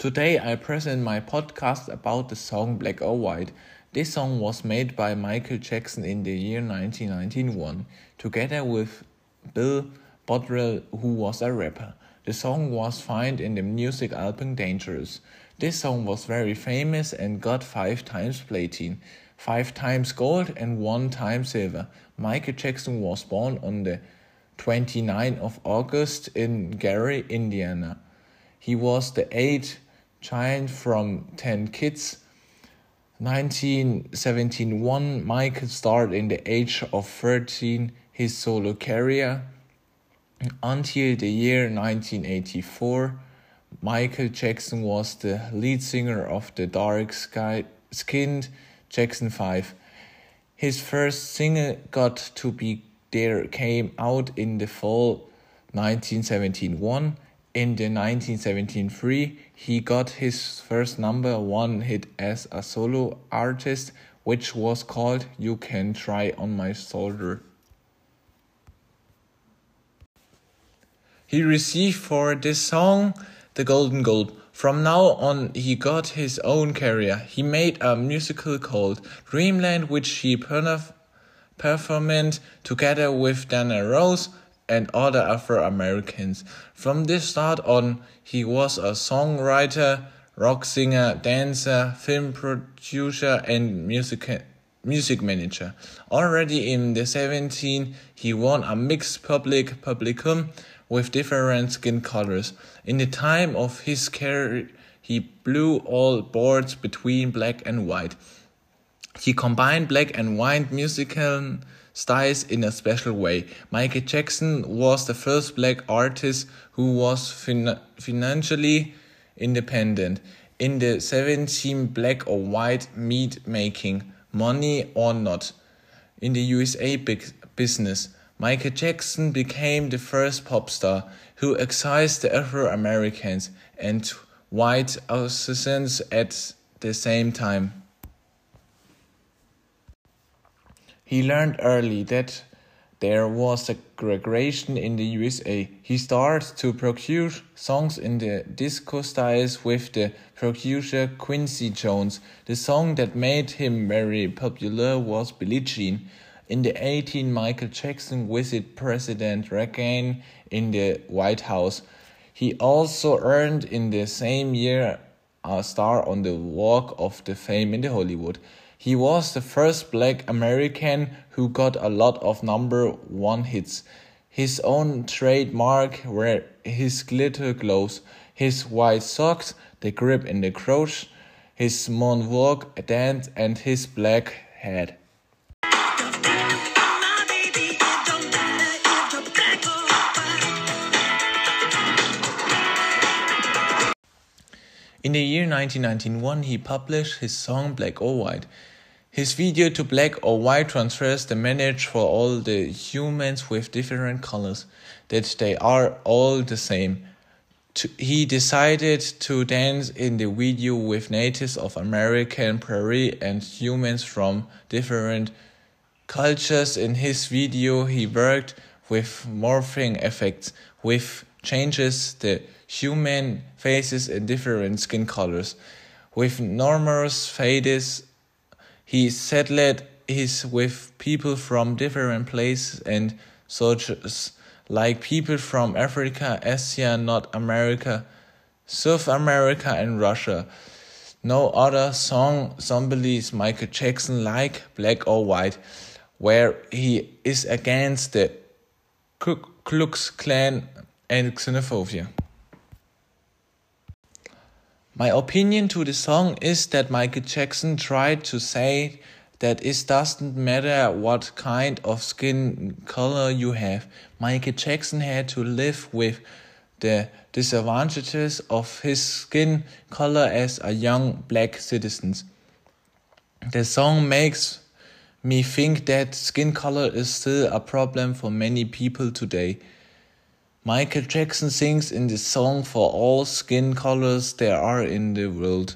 Today I present my podcast about the song Black or White. This song was made by Michael Jackson in the year 1991, together with Bill Bottrell, who was a rapper. The song was found in the music album Dangerous. This song was very famous and got five times platinum, five times gold, and one time silver. Michael Jackson was born on the 29th of August in Gary, Indiana. He was the eighth child from 10 kids. 1971, Michael started in the age of 13 his solo career. Until the year 1984, Michael Jackson was the lead singer of the dark Sky skinned Jackson 5. His first single, Got to Be There, came out in the fall 1971 in the 1973, he got his first number one hit as a solo artist, which was called You Can Try on My Shoulder. He received for this song the Golden Globe. From now on, he got his own career. He made a musical called Dreamland, which he performed together with Diana Ross and other Afro Americans. From this start on, he was a songwriter, rock singer, dancer, film producer, and music music manager. Already in the 17, he won a mixed public publicum with different skin colors. In the time of his career, he blew all boards between black and white. He combined black and white musical styles in a special way. Michael Jackson was the first black artist who was fin financially independent. In the 17 black or white meat making, money or not, in the USA big business, Michael Jackson became the first pop star who excised the Afro Americans and white Australians at the same time. He learned early that there was segregation in the USA. He started to produce songs in the disco styles with the producer Quincy Jones. The song that made him very popular was Billie Jean. In the 18, Michael Jackson visited President Reagan in the White House. He also earned in the same year a star on the Walk of the Fame in the Hollywood. He was the first black American who got a lot of number one hits. His own trademark were his glitter gloves, his white socks, the grip in the crotch, his moonwalk dance, and his black hat. In the year 1991, he published his song Black or White. His video to black or white transfers the message for all the humans with different colors that they are all the same. To, he decided to dance in the video with natives of American Prairie and humans from different cultures. In his video, he worked with morphing effects, with changes the human faces in different skin colors. With numerous fades, he settled his with people from different places and sources, like people from Africa, Asia, North America, South America, and Russia. No other song symbolizes Michael Jackson like Black or White, where he is against the Ku Klux Klan and xenophobia. My opinion to the song is that Michael Jackson tried to say that it doesn't matter what kind of skin color you have. Michael Jackson had to live with the disadvantages of his skin color as a young black citizen. The song makes me think that skin color is still a problem for many people today. Michael Jackson sings in this song for all skin colors there are in the world.